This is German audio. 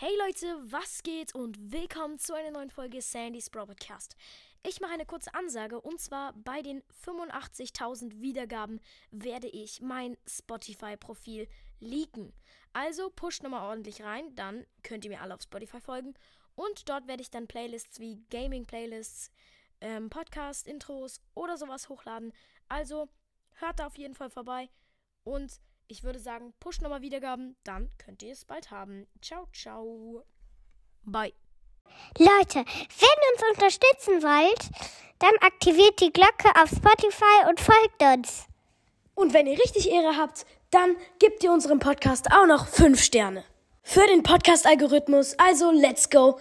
Hey Leute, was geht und willkommen zu einer neuen Folge Sandy's Bro Podcast. Ich mache eine kurze Ansage und zwar bei den 85.000 Wiedergaben werde ich mein Spotify-Profil leaken. Also pusht nochmal ordentlich rein, dann könnt ihr mir alle auf Spotify folgen und dort werde ich dann Playlists wie Gaming-Playlists, ähm, Podcast-Intros oder sowas hochladen. Also hört da auf jeden Fall vorbei und ich würde sagen, pusht nochmal Wiedergaben, dann könnt ihr es bald haben. Ciao, ciao. Bye. Leute, wenn ihr uns unterstützen wollt, dann aktiviert die Glocke auf Spotify und folgt uns. Und wenn ihr richtig Ehre habt, dann gebt ihr unserem Podcast auch noch 5 Sterne. Für den Podcast-Algorithmus, also let's go.